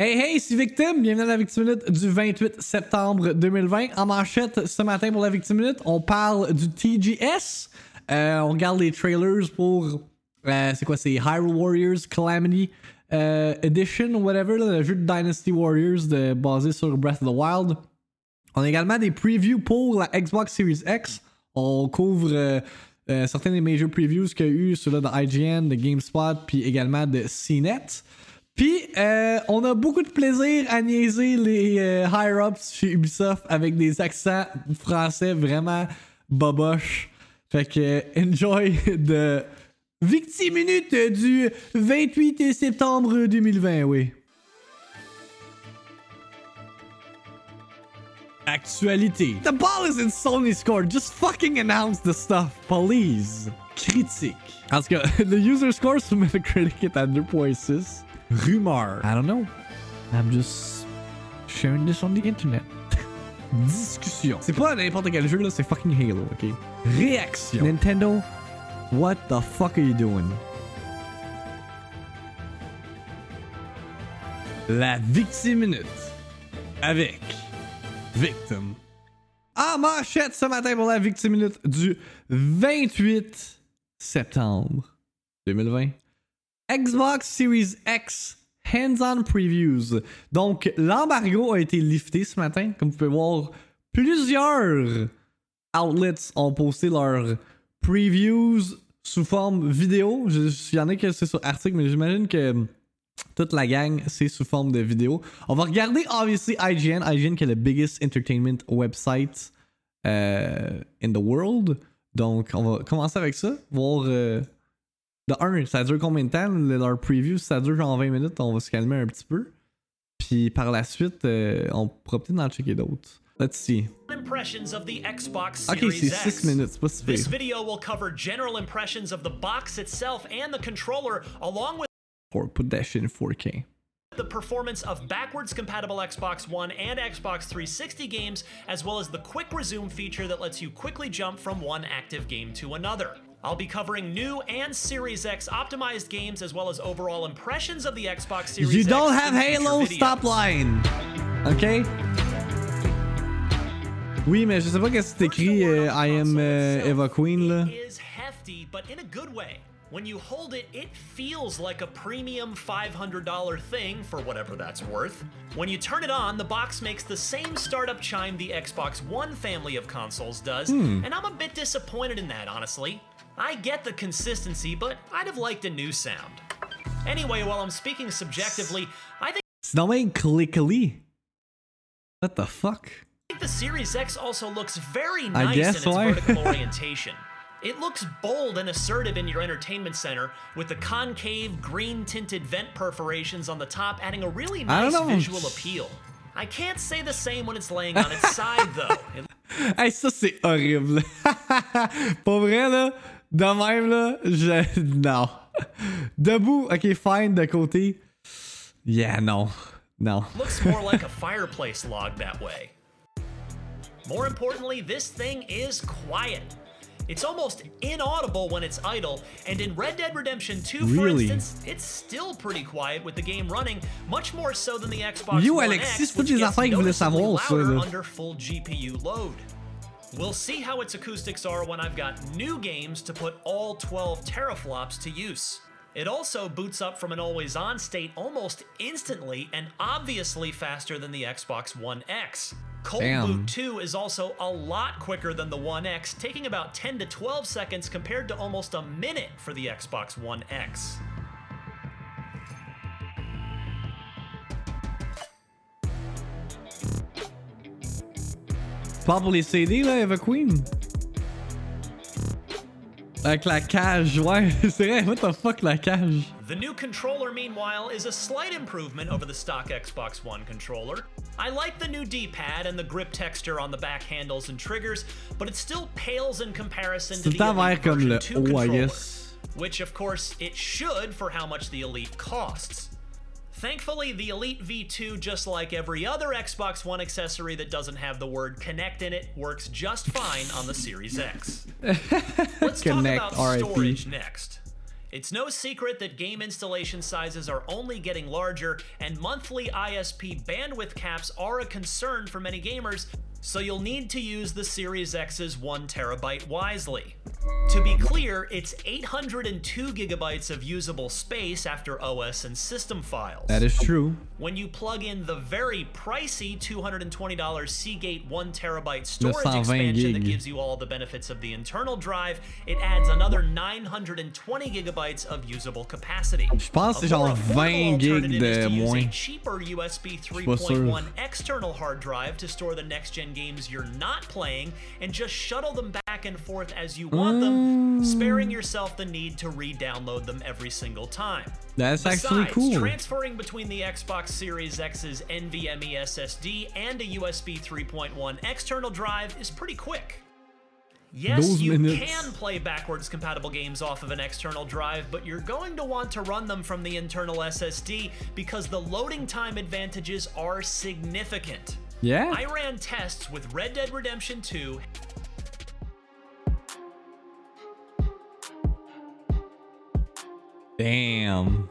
Hey hey, c'est Victime, bienvenue à la Victime Minute du 28 septembre 2020. En manchette ce matin pour la Victime Minute, on parle du TGS. Euh, on regarde les trailers pour. euh, c'est quoi, c'est Hyrule Warriors Calamity euh, Edition whatever, le jeu de Dynasty Warriors de, basé sur Breath of the Wild. On a également des previews pour la Xbox Series X. On couvre euh, certains des major previews qu'il y a eu, ceux-là de IGN, de GameSpot, puis également de CNET. Puis, euh, on a beaucoup de plaisir à niaiser les euh, higher-ups chez Ubisoft avec des accents français vraiment boboches. Fait que, enjoy de Victime Minute du 28 septembre 2020, oui. Actualité. The ball is in Sony's court. Just fucking announce the stuff, please. Critique. Tout cas, the user score sur Metacritic est à 2.6. Rumeur. I don't know. I'm just sharing this on the internet. Discussion. C'est pas n'importe quel jeu là, c'est fucking Halo, ok? Réaction. Nintendo, what the fuck are you doing? La Victime Minute. Avec Victim. En manchette ce matin pour la Victime Minute du 28 septembre 2020. Xbox Series X hands-on previews. Donc, l'embargo a été lifté ce matin. Comme vous pouvez voir, plusieurs outlets ont posté leurs previews sous forme vidéo. Il y en a que c'est sur article, mais j'imagine que toute la gang, c'est sous forme de vidéo. On va regarder, obviously, IGN. IGN qui est le biggest entertainment website euh, in the world. Donc, on va commencer avec ça. Voir. euh, de un, ça dure combien de temps le- leur preview Si ça dure genre 20 minutes, on va se calmer un petit peu. Puis par la suite, euh, on pourra peut-être en checker d'autres. Let's see. impressions of the Xbox Series 6 X. minutes, c'est pas si This pire. video will cover general impressions of the box itself and the controller, along with Or put that shit in 4K. the performance of backwards compatible Xbox One and Xbox 360 games, as well as the quick resume feature that lets you quickly jump from one active game to another. I'll be covering new and Series X optimized games, as well as overall impressions of the Xbox Series X. You don't in have Halo, stop lying. Ok? Oui, mais je sais pas qu'est-ce que c'est écrit euh, I am euh, Eva Queen là. Is hefty, but in a good way. When you hold it, it feels like a premium $500 thing for whatever that's worth. When you turn it on, the box makes the same startup chime the Xbox One family of consoles does, hmm. and I'm a bit disappointed in that, honestly. I get the consistency, but I'd have liked a new sound. Anyway, while I'm speaking subjectively, I think C'est dommage clickly. What the fuck? I think the Series X also looks very nice in its so. vertical orientation. It looks bold and assertive in your entertainment center, with the concave, green tinted vent perforations on the top adding a really nice visual appeal. I can't say the same when it's laying on its side, though. It Hey, ça c'est horrible. Pas vrai là? De même là, je. Non. Debout, ok, fine, de côté. Yeah, non. Non. looks more like a fireplace log that way. More importantly, this thing is quiet. It's almost inaudible when it's idle, and in Red Dead Redemption 2, for instance, it's still pretty quiet with the game running, much more so than the Xbox Yo, One Alexis, X, which gets affaires qu'il voulait noticeably ça, louder under full GPU load. We'll see how its acoustics are when I've got new games to put all 12 teraflops to use. It also boots up from an always on state almost instantly and obviously faster than the Xbox One X. Cold Damn. Boot 2 is also a lot quicker than the One X, taking about 10 to 12 seconds compared to almost a minute for the Xbox One X. Pas pour les CD là, Eva Queen. Avec la cage, ouais, c'est vrai, what the fuck la cage? The new controller, meanwhile, is a slight improvement over the stock Xbox One controller. I like the new D pad and the grip texture on the back handles and triggers, but it still pales in comparison to the Elite version le 2 haut, I controller, guess. which, of course, it should for how much the Elite costs. Thankfully, the Elite V2, just like every other Xbox One accessory that doesn't have the word Kinect in it, works just fine on the Series X. Let's talk Kinect, about RIP. storage next. It's no secret that game installation sizes are only getting larger, and monthly ISP bandwidth caps are a concern for many gamers, so you'll need to use the Series X's 1 terabyte wisely. To be clear, it's 802 gigabytes of usable space after OS and system files. That is true. When you plug in the very pricey $220 Seagate 1 terabyte storage 920 expansion that gives you all the benefits of the internal drive, it adds another 920 gigabytes of usable capacity. Je pense c'est A genre more 20 gigs de moins. a cheaper USB 3.1 external hard drive to store the next gen games you're not playing and just shuttle them back and forth as you want them, Mm. sparing yourself the need to re-download them every single time. That's actually Besides, cool. transferring between the Xbox Series X's NVMe SSD and a USB 3.1 external drive is pretty quick. Yes, Those you minutes. can play backwards compatible games off of an external drive, but you're going to want to run them from the internal SSD because the loading time advantages are significant. Yeah. I ran tests with Red Dead Redemption 2 Damn.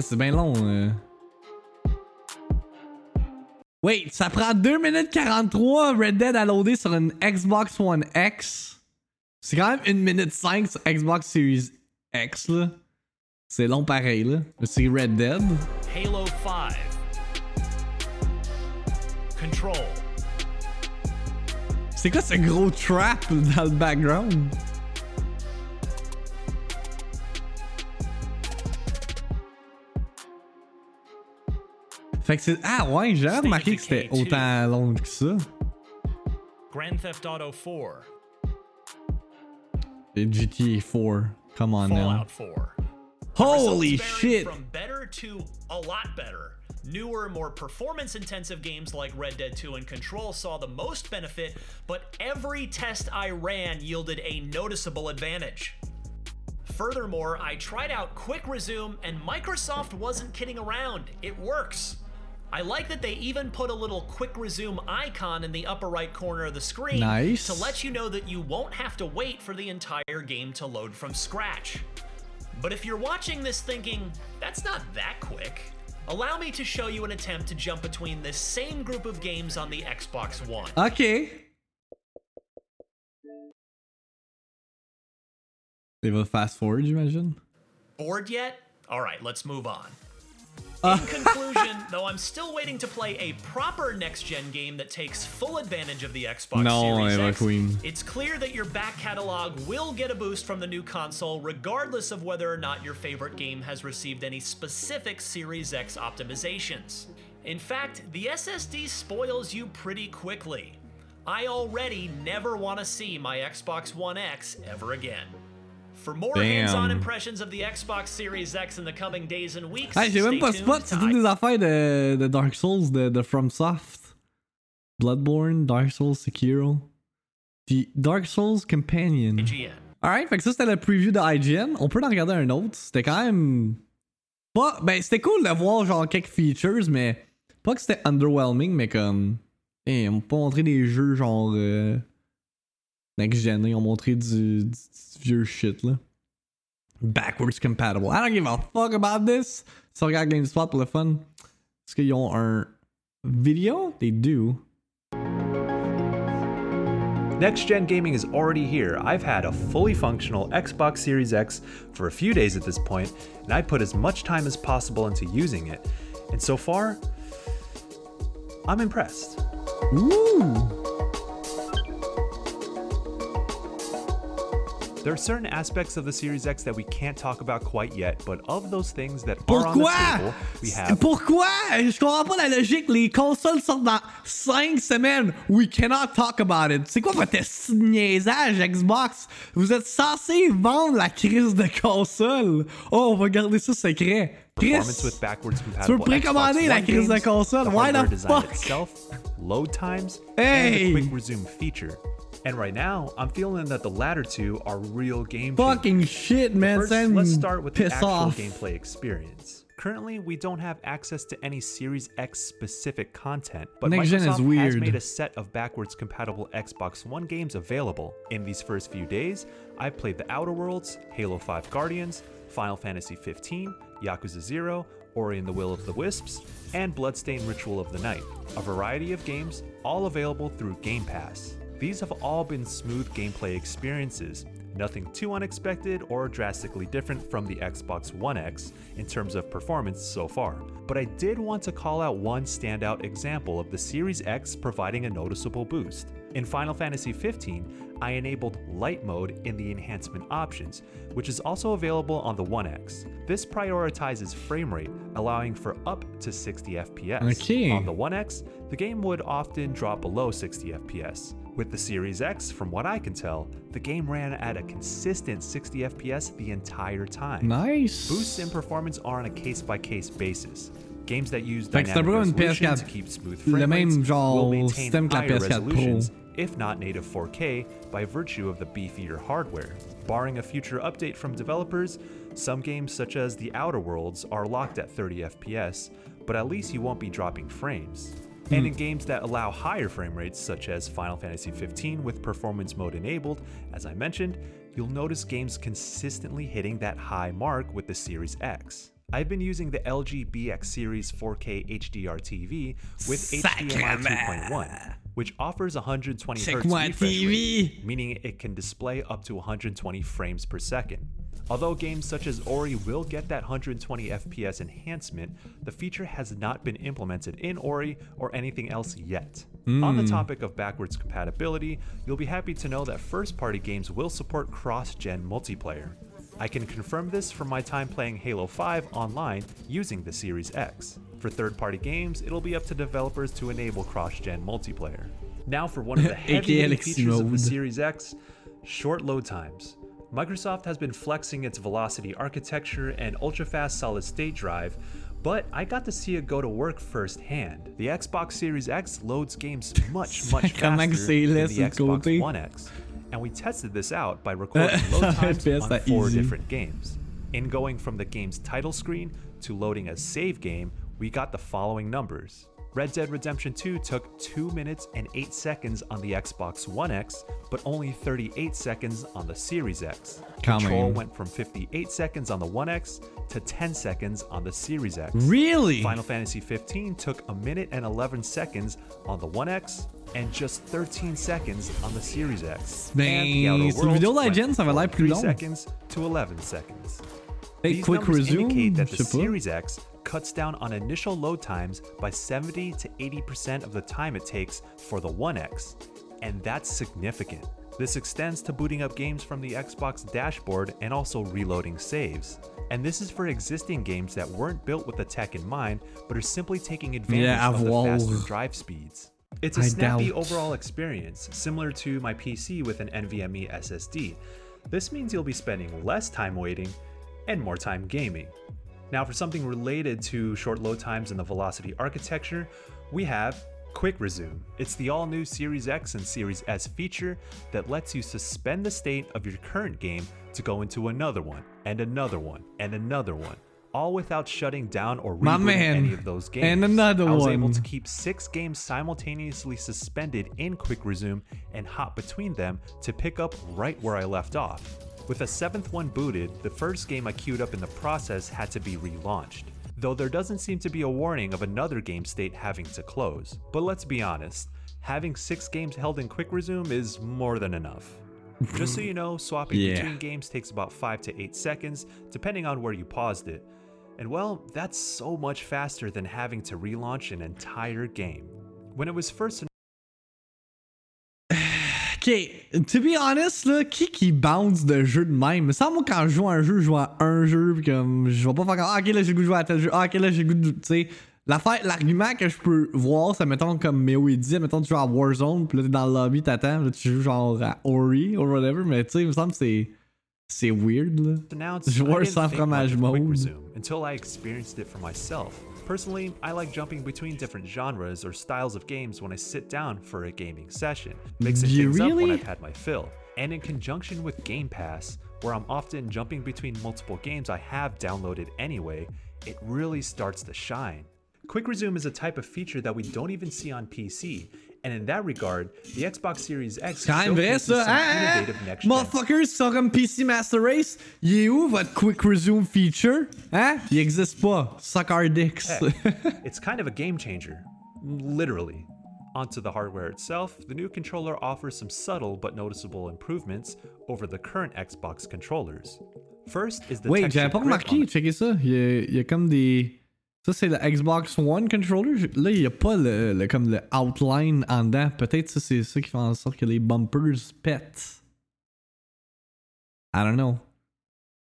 C'est bien long. euh. Wait, ça prend 2 minutes 43 Red Dead à loader sur une Xbox One X. C'est quand même 1 minute 5 sur Xbox Series X. C'est long pareil, C'est Red Dead. Halo 5. C'est quoi ce gros trap dans le background? Fait que c'est. Ah ouais, j'ai remarqué que c'était autant long que ça. Grand Theft Auto 4. Et GTA 4. Come on now. Fallout 4. Holy shit! From better to a lot better. Newer, more performance intensive games like Red Dead 2 and Control saw the most benefit, but every test I ran yielded a noticeable advantage. Furthermore, I tried out Quick Resume, and Microsoft wasn't kidding around. It works. I like that they even put a little Quick Resume icon in the upper right corner of the screen Nice. to let you know that you won't have to wait for the entire game to load from scratch. But if you're watching this thinking, that's not that quick, allow me to show you an attempt to jump between this same group of games on the Xbox One. Ok. They will fast forward, j'imagine. Bored yet? Alright, let's move on. In conclusion, though I'm still waiting to play a proper next gen game that takes full advantage of the Xbox No, Series Eva X, Queen. it's clear that your back catalog will get a boost from the new console, regardless of whether or not your favorite game has received any specific Series X optimizations. In fact, the SSD spoils you pretty quickly. I already never want to see my Xbox One X ever again. For more hands-on impressions of the Xbox Series X in the coming days and weeks, Hey, j'ai même pas spot, c'est toutes des affaires de, de Dark Souls, de, de FromSoft. Bloodborne, Dark Souls, Sekiro. Puis Dark Souls Companion. IGN. Alright, fait que ça c'était le preview de IGN. On peut en regarder un autre. C'était quand même. Pas. Ben, c'était cool de voir genre quelques features, mais. Pas que c'était underwhelming, mais comme. Hey, on peut montrer des jeux genre. Euh... Next gen, ils ont montré du, du- du vieux shit là. Backwards compatible. I don't give a fuck about this. Si on regarde GameSpot pour le fun, est-ce qu'ils ont un vidéo? They do. Next gen gaming is already here. I've had a fully functional Xbox Series X for a few days at this point, and I put as much time as possible into using it. And so far, I'm impressed. Ooh! There are certain aspects of the Series X that we can't talk about quite yet, but of those things that are on the table, we have Pourquoi? Je comprends pas la logique. Les consoles sortent dans 5 semaines. We cannot talk about it. C'est quoi votre niaisage, Xbox? Vous êtes censé vendre la crise de console. Oh, on va garder ça secret. performance with backwards tu veux compatible précommander la crise de console? Why the fuck? itself, load times, Hey! and the quick resume feature. And right now, I'm feeling that the latter two are real game fucking shit, man. First, Send let's start with the actual off. gameplay experience. Currently, we don't have access to any Series X specific content, but Next Microsoft has made a set of backwards compatible Xbox One games available. In these first few days, I played The Outer Worlds, Halo 5 Guardians, Final Fantasy 15, Yakuza 0, Ori and the Will of the Wisps, and Bloodstained Ritual of the Night. A variety of games, all available through Game Pass. These have all been smooth gameplay experiences, nothing too unexpected or drastically different from the Xbox One X in terms of performance so far. But I did want to call out one standout example of the Series X providing a noticeable boost. In Final Fantasy XV, I enabled Light Mode in the enhancement options, which is also available on the One X. This prioritizes frame rate, allowing for up to 60 FPS. Okay. On the One X, the game would often drop below 60 FPS. With the Series X, from what I can tell, the game ran at a consistent 60 FPS the entire time. Nice. Boosts in performance are on a case by case basis. Games that use Fait que c'est un dynamic resolution PS4. to keep smooth frame rates will maintain système que la higher PS4 Pro. resolutions, if not native 4K, by virtue of the beefier hardware. Barring a future update from developers, some games such as The Outer Worlds are locked at 30 FPS, but at least you won't be dropping frames. And hmm. in games that allow higher frame rates, such as Final Fantasy XV with performance mode enabled, as I mentioned, you'll notice games consistently hitting that high mark with the Series X. I've been using the LG BX Series 4K HDR TV with HDMI 2.1, which offers 120 Hz refresh TV. rate, meaning it can display up to 120 frames per second. Although games such as Ori will get that 120 FPS enhancement, the feature has not been implemented in Ori or anything else yet. On the topic of backwards compatibility, you'll be happy to know that first party games will support cross gen multiplayer. I can confirm this from my time playing Halo 5 online using the Series X. For third party games, it'll be up to developers to enable cross gen multiplayer. Now, for one of the heavy features of the. Series X short load times. Microsoft has been flexing its velocity architecture and ultra-fast solid-state drive, but I got to see it go to work firsthand. The Xbox Series X loads games much, much faster than the sur le côté. Xbox One X, and we tested this out by recording load times on four easy. different games. In going from the game's title screen to loading a save game, we got the following numbers. Red Dead Redemption 2 took 2 minutes and 8 seconds on the Xbox One X, but only 38 seconds on the Series X. Quand Control went from 58 seconds on the One X to 10 seconds on the Series X. Really? Final Fantasy 15 took a minute and 11 seconds on the One X and just 13 seconds on the Series X. Ben, And The Outer sur Worlds Vidéo went Legends, ça va l'air plus 3 long. seconds to 11 seconds. Hey, These quick resume. indicate that the je sais pas. Series X cuts down on initial load times by 70 to 80% of the time it takes for the One X, and that's significant. This extends to booting up games from the Xbox dashboard and also reloading saves. And this is for existing games that weren't built with the tech in mind, but are simply taking advantage Yeah, of the avoir. faster drive speeds. It's a I snappy doubt. overall experience, similar to my PC with an NVMe SSD. This means you'll be spending less time waiting and more time gaming. Now, for something related to short load times and the velocity architecture, we have Quick Resume. It's the all new Series X and Series S feature that lets you suspend the state of your current game to go into another one, and another one, and another one, all without shutting down or rebooting any of those games. And another one. I was able to keep six games simultaneously suspended in Quick Resume and hop between them to pick up right where I left off. With a seventh one booted, the first game I queued up in the process had to be relaunched. Though there doesn't seem to be a warning of another game state having to close. But let's be honest, having six games held in Quick Resume is more than enough. Just so you know, swapping Yeah. between games takes about 5 to 8 seconds, depending on where you paused it. And well, that's so much faster than having to relaunch an entire game. When it was first Ok, to be honest, là, qui qui bounce de jeu de même? Ça, moi, quand je joue à un jeu, je joue à un jeu, pis comme, je vais pas faire comme, ah, ok, là, j'ai le goût de jouer à tel jeu, ah, ok, là, j'ai le goût de, tu sais, l'argument que je peux voir, c'est, mettons, comme Méo il dit, mettons, tu joues à Warzone, pis là, t'es dans le lobby, t'attends, là, tu joues genre à Ori, ou whatever, mais tu sais, il me semble que c'est, c'est weird, là. Joueur sans fromage mode. Until I experienced it for myself. Personally, I like jumping between different genres or styles of games when I sit down for a gaming session, mixing You things up when? I've had my fill. And in conjunction with Game Pass, where I'm often jumping between multiple games I have downloaded anyway, it really starts to shine. Quick Resume is a type of feature that we don't even see on PC, and in that regard, the Xbox Series X Quand même vrai showcases ça, some uh, innovative eh, next-gen Motherfuckers, comme PC Master Race, il est où votre Quick Resume feature? Eh? Hein? Il existe pas. Suck our dicks. It's kind of a game changer, literally. Onto the hardware itself, the new controller offers some subtle but noticeable improvements over the current Xbox controllers. First is the Wait, j'avais pas remarqué, checkez ça. Il y, a, il y a comme des. Ça, c'est le Xbox One controller. Là, il y a pas le, le- comme le outline en dedans. Peut-être ça, c'est ça qui fait en sorte que les bumpers pètent. I don't know.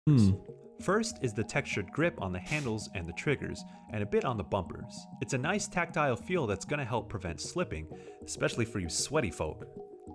Hmm. First is the textured grip on the handles and the triggers, and a bit on the bumpers. It's a nice tactile feel that's gonna help prevent slipping, especially for you sweaty folk.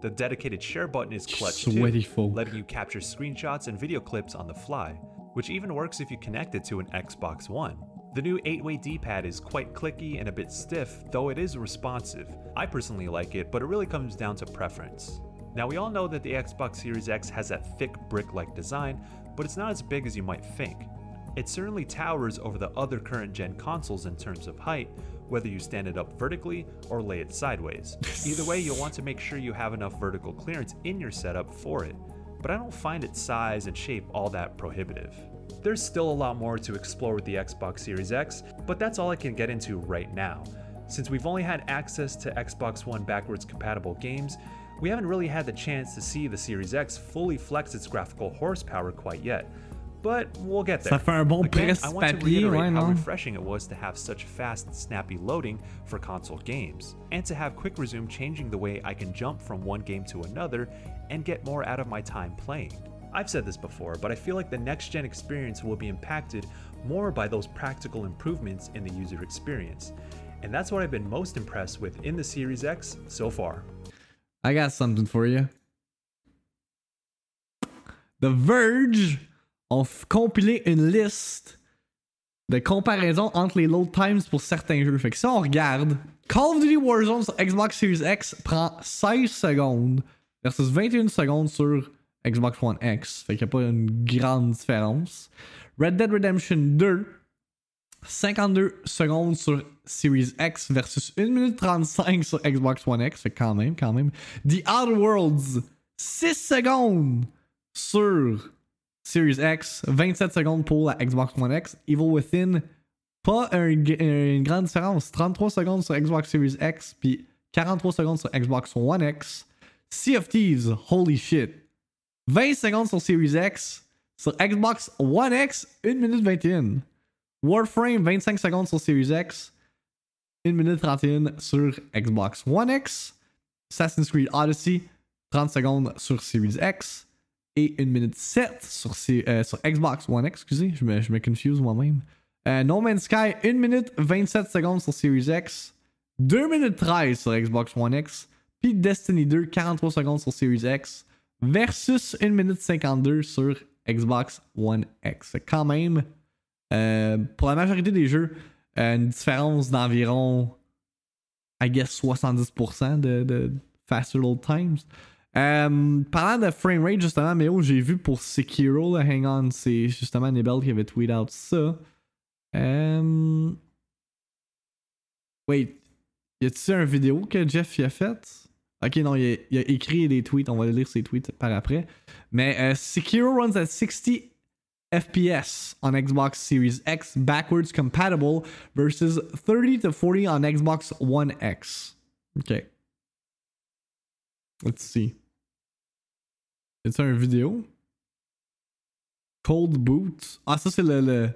The dedicated share button is clutch Sweaty too, folk. letting you capture screenshots and video clips on the fly, which even works if you connect it to an Xbox One. The new 8-way D-pad is quite clicky and a bit stiff, though it is responsive. I personally like it, but it really comes down to preference. Now we all know that the Xbox Series X has that thick brick-like design, but it's not as big as you might think. It certainly towers over the other current gen consoles in terms of height, whether you stand it up vertically or lay it sideways. Either way, you'll want to make sure you have enough vertical clearance in your setup for it, but I don't find its size and shape all that prohibitive. There's still a lot more to explore with the Xbox Series X, but that's all I can get into right now. Since we've only had access to Xbox One backwards compatible games, we haven't really had the chance to see the Series X fully flex its graphical horsepower quite yet. But we'll get there. Ça fait un bon Again, I want to reiterate how refreshing it was to have such fast, snappy loading for console games, and to have Quick Resume changing the way I can jump from one game to another and get more out of my time playing. I've said this before, but I feel like the next gen experience will be impacted more by those practical improvements in the user experience. And that's what I've been most impressed with in the Series X so far. I got something for you. The Verge ont f- compilé une liste de comparaison entre les load times pour certains jeux. Fait que si on regarde, Call of Duty Warzone sur Xbox Series X prend 16 secondes versus 21 secondes sur Xbox One X. Fait qu'il n'y a pas une grande différence. Red Dead Redemption 2 52 secondes sur Series X versus 1 minute 35 sur Xbox One X. Fait quand même, quand même. The Outer Worlds, 6 secondes sur Series X, 27 secondes pour la Xbox One X. Evil Within, pas un- une grande différence. 33 secondes sur Xbox Series X, puis 43 secondes sur Xbox One X. Sea of Thieves, holy shit. 20 secondes sur Series X. Sur Xbox One X, 1 minute 21. Warframe, 25 secondes sur Series X. 1 minute 31 sur Xbox One X. Assassin's Creed Odyssey, 30 secondes sur Series X. Et 1 minute 7 sur, C- euh, sur Xbox One X. Excusez, je me, je me confuse moi-même. Euh, no Man's Sky, 1 minute 27 secondes sur Series X. 2 minutes 13 sur Xbox One X. Puis Destiny 2, 43 secondes sur Series X. Versus 1 minute 52 sur Xbox One X. Quand même, euh, pour la majorité des jeux, euh, une différence d'environ, I guess, 70% de, de faster load times. Euh, parlant de frame rate, justement, mais oh, j'ai vu pour Sekiro, là, hang on, c'est justement Nebel qui avait tweet out ça. Euh... Wait, y a-t-il un vidéo que Jeff y a fait? Ok, non, il a, a écrit des tweets, on va lire ses tweets par après. Mais euh, Sekiro runs at 60 FPS on Xbox Series X backwards compatible versus 30 to 40 on Xbox One X. Ok. Let's see. C'est un vidéo? Cold boot. Ah, ça c'est le, le.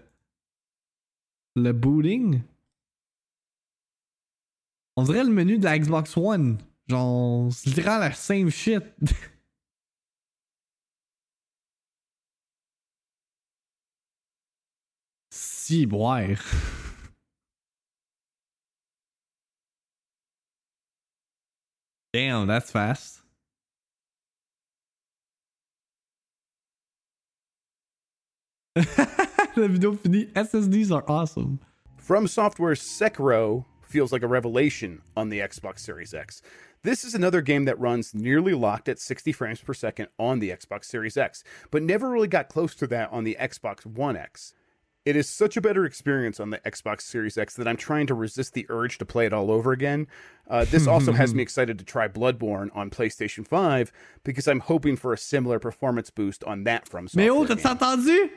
Le booting. On dirait le menu de la Xbox One. Genre, c'est littéralement la same shit. si, boire. Damn, that's fast. La vidéo finie. SSDs are awesome. From Software's Sekiro feels like a revelation on the Xbox Series X. This is another game that runs nearly locked at 60 frames per second on the Xbox Series X, but never really got close to that on the Xbox One X. it is such a better experience on the Xbox Series X that I'm trying to resist the urge to play it all over again. Uh, this also has me excited to try Bloodborne on PlayStation 5 because I'm hoping for a similar performance boost on that from oh, software t'as game. entendu?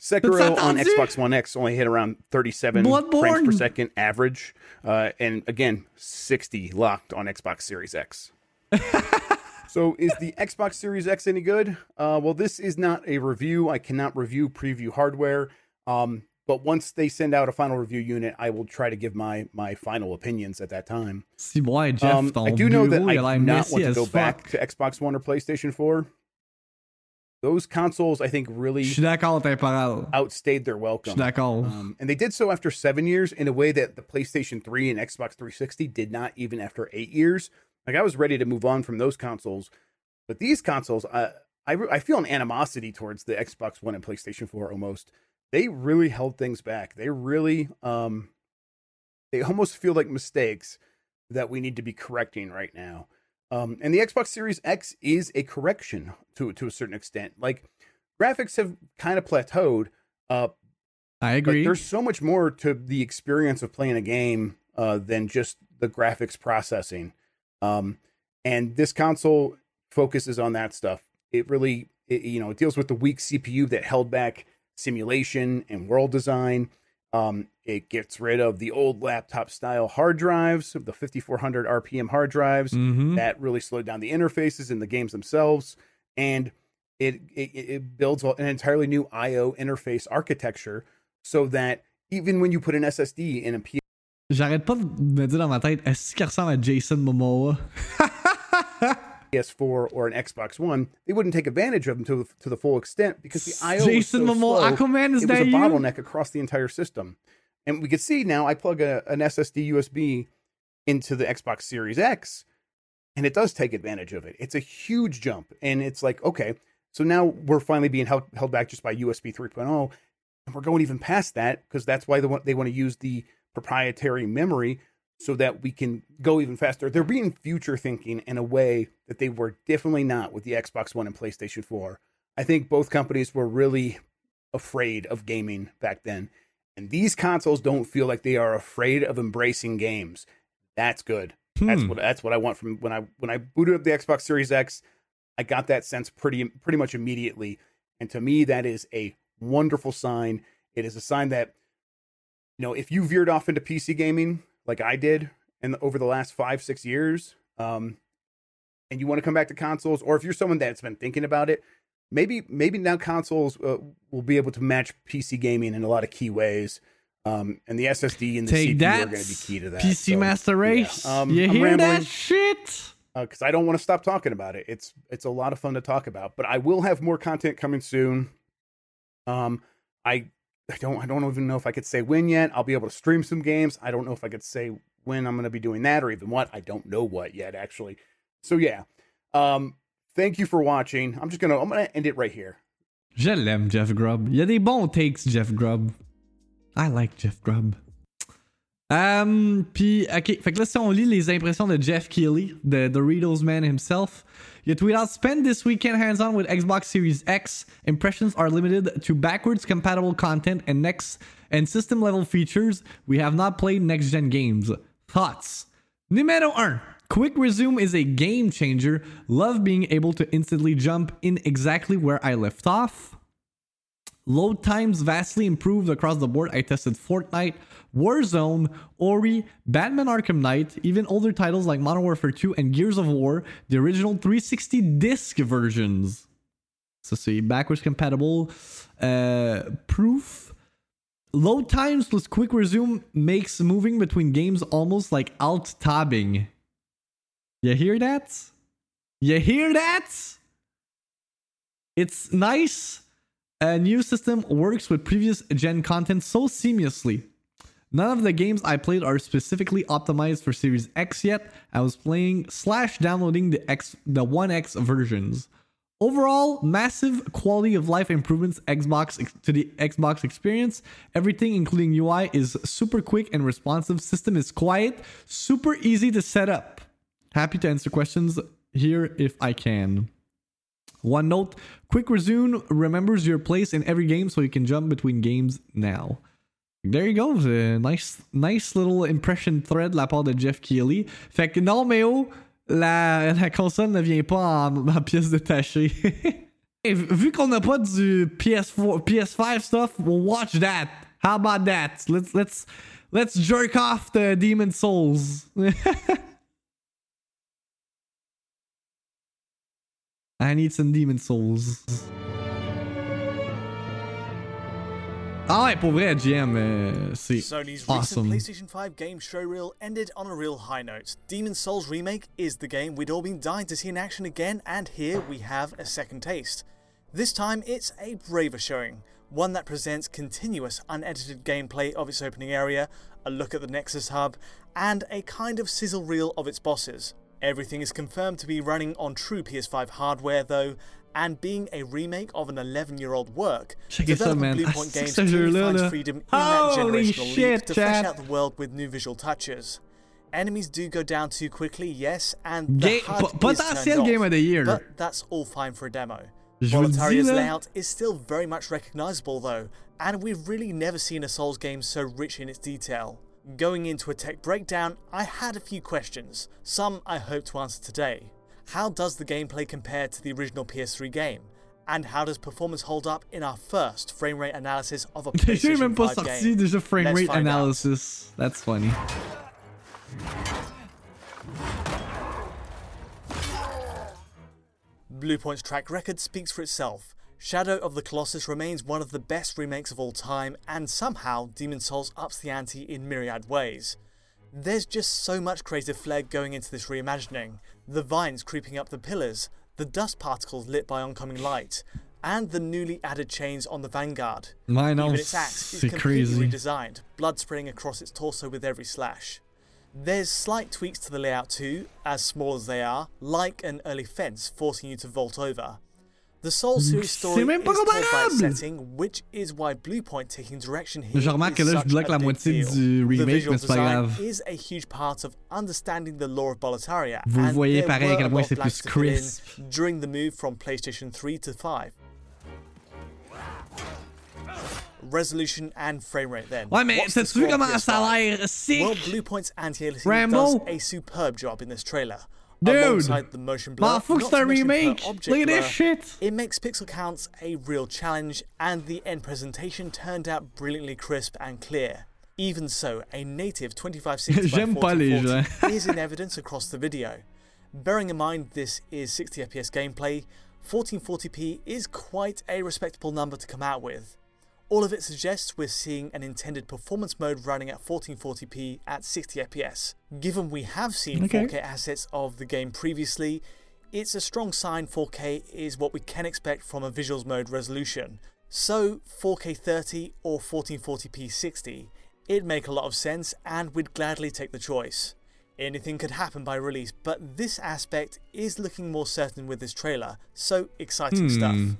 Sekiro on? Xbox One X only hit around 37 frames per second average, uh, and again 60 locked on Xbox Series X. so is the Xbox Series X any good? Uh, well, this is not a review. I cannot review preview hardware. Um, but once they send out a final review unit, I will try to give my my final opinions at that time. Si moi, Jeff, Um, I do know that I il a do not want to go back to Xbox One or PlayStation 4. Those consoles, I think, really Je suis d'accord, temporal. outstayed their welcome. Um, and they did so after seven years in a way that the PlayStation 3 and Xbox 360 did not even after eight years. Like I was ready to move on from those consoles, but these consoles, uh, I re- I feel an animosity towards the Xbox One and PlayStation 4 almost. They really held things back. They really, um, they almost feel like mistakes that we need to be correcting right now. Um, and the Xbox Series X is a correction to to a certain extent. Like graphics have kind of plateaued, uh, I but agree. there's so much more to the experience of playing a game uh, than just the graphics processing. Um, and this console focuses on that stuff. It really, it, you know, it deals with the weak CPU that held back simulation and world design. Um, it gets rid of the old laptop style hard drives, the 5400 RPM hard drives Mhm. that really slowed down the interfaces in the games themselves and it it, it builds an entirely new io interface architecture so that even when you put an ssd in a P- J'arrête pas de me dire dans ma tête, est-ce qu'il ressemble à Jason Momoa? ps4 or an xbox one they wouldn't take advantage of them to, to the full extent because the io Jason was so Momoa, slow, Aquaman, is it was a you? bottleneck across the entire system and we can see now i plug a, an ssd usb into the xbox series x and it does take advantage of it. It's a huge jump, and it's like okay, so now we're finally being held held back just by USB 3.0, and we're going even past that because that's why they want they want to use the proprietary memory so that we can go even faster. They're being future thinking in a way that they were definitely not with the Xbox One and PlayStation 4. I think both companies were really afraid of gaming back then, and these consoles don't feel like they are afraid of embracing games. That's good. That's Hmm. what that's what I want from when I when I booted up the Xbox Series X. I got that sense pretty pretty much immediately, and to me that is a wonderful sign. It is a sign that you know if you veered off into PC gaming like I did and over the last five six years, um, and you want to come back to consoles, or if you're someone that's been thinking about it, maybe maybe now consoles uh, will be able to match PC gaming in a lot of key ways. Um, and the SSD and the Take CPU that, are going to be key to that. PC So, Master yeah. Race. Um, you I'm hear rambling that shit? because I don't want to stop talking about it. It's it's a lot of fun to talk about, but I will have more content coming soon. Um, I I don't I don't even know if I could say when yet. I'll be able to stream some games. I don't know if I could say when I'm going to be doing that or even what. I don't know what yet actually. So yeah. Um, thank you for watching. I'm just gonna I'm gonna end it right here. Je l'aime, Jeff Grubb. Il y a des bons takes, Jeff Grubb. I like Jeff Grubb. Um, puis, ok, fait que là, si on lit les impressions de Geoff Keighley, the Doritos man himself, you tweet out, spend this weekend hands on with Xbox Series X. Impressions are limited to backwards compatible content and next and system level features. We have not played next gen games. Thoughts? Numero 1. Quick resume is a game changer. Love being able to instantly jump in exactly where I left off. Load times vastly improved across the board. I tested Fortnite, Warzone, Ori, Batman Arkham Knight, even older titles like Modern Warfare 2 and Gears of War, the original 360 disc versions. So see, backwards compatible. Uh, proof. Load times plus quick resume makes moving between games almost like alt tabbing. You hear that? You hear that? It's nice. A new system works with previous gen content so seamlessly. None of the games I played are specifically optimized for Series X yet. I was playing slash downloading the X the One X versions. Overall, massive quality of life improvements Xbox to the Xbox experience. Everything, including UI, is super quick and responsive. System is quiet, super easy to set up. Happy to answer questions here if I can. One note quick resume remembers your place in every game so you can jump between games now. There you go. Nice, nice little impression thread la part de Geoff Keighley. Fait que non, mais oh, la, la console ne vient pas en, en pièces détachées. Et vu qu'on n'a pas du PS4, PS5 stuff, we'll watch that. How about that? Let's let's let's jerk off the Demon Souls. I need some Demon Souls. Ah ouais, pour vrai, GM, euh, c'est Sony's awesome. recent PlayStation 5 game show reel ended on a real high note. Demon's Souls Remake is the game we'd all been dying to see in action again, and here we have a second taste. This time it's a braver showing, one that presents continuous unedited gameplay of its opening area, a look at the Nexus Hub, and a kind of sizzle reel of its bosses. Everything is confirmed to be running on true PS5 hardware though, and being a remake of an 11 year old work, Check out, developer man. Bluepoint Games clearly finds freedom in that generational shit, leap to flesh chat. out the world with new visual touches. Enemies do go down too quickly, yes, and the Ga- HUD po- is potential turned game of the year. But that's all fine for a demo. Je vous le dis, Boletaria's layout is still very much recognizable though, and we've really never seen a Souls game so rich in its detail. Going into a tech breakdown, I had a few questions. Some I hope to answer today. How does the gameplay compare to the original PS3 game? And how does performance hold up in our first frame rate analysis of a Le jeu est PlayStation même pas 5 sorti, déjà frame Let's rate find out. analysis. That's funny. Bluepoint's track record speaks for itself. Shadow of the Colossus remains one of the best remakes of all time, and somehow Demon Souls ups the ante in myriad ways. There's just so much creative flair going into this reimagining the vines creeping up the pillars, the dust particles lit by oncoming light, and the newly added chains on the Vanguard. Non, Even its axe is completely crazy. redesigned, blood spraying across its torso with every slash. There's slight tweaks to the layout too, as small as they are, like an early fence forcing you to vault over. The Soul mm, series C'est story is told by setting, which is why Bluepoint taking direction here Je remarque que là, je such bloque a la moitié deal. du The remake, visual mais c'est pas grave. is a huge part of understanding the lore of Boletaria, Vous and voyez there pareil à were quel point lot c'est of plus to fill in crisp. during the move from PlayStation 3 to 5. Resolution and frame rate then. Ouais, mais t'as-tu vu comment ça a PS5? l'air sick? Well, Bluepoint's anti-aliasing does a superb job in this trailer. Dude! The motion blur, M'en fous que not c'est un to mention per remake! Look at this shit! It makes pixel counts a real challenge, and the end presentation turned out brilliantly crisp and clear. Even so, a native 2560 by J'aime pas les 1440 is in evidence across the video. Bearing in mind this is 60 FPS gameplay, 1440p is quite a respectable number to come out with. All of it suggests we're seeing an intended performance mode running at 1440p at 60 FPS. Given we have seen Okay. 4K assets of the game previously, it's a strong sign 4K is what we can expect from a visuals mode resolution. So 4K 30 or 1440p 60, it'd make a lot of sense and we'd gladly take the choice. Anything could happen by release, but this aspect is looking more certain with this trailer, so exciting stuff. Hmm.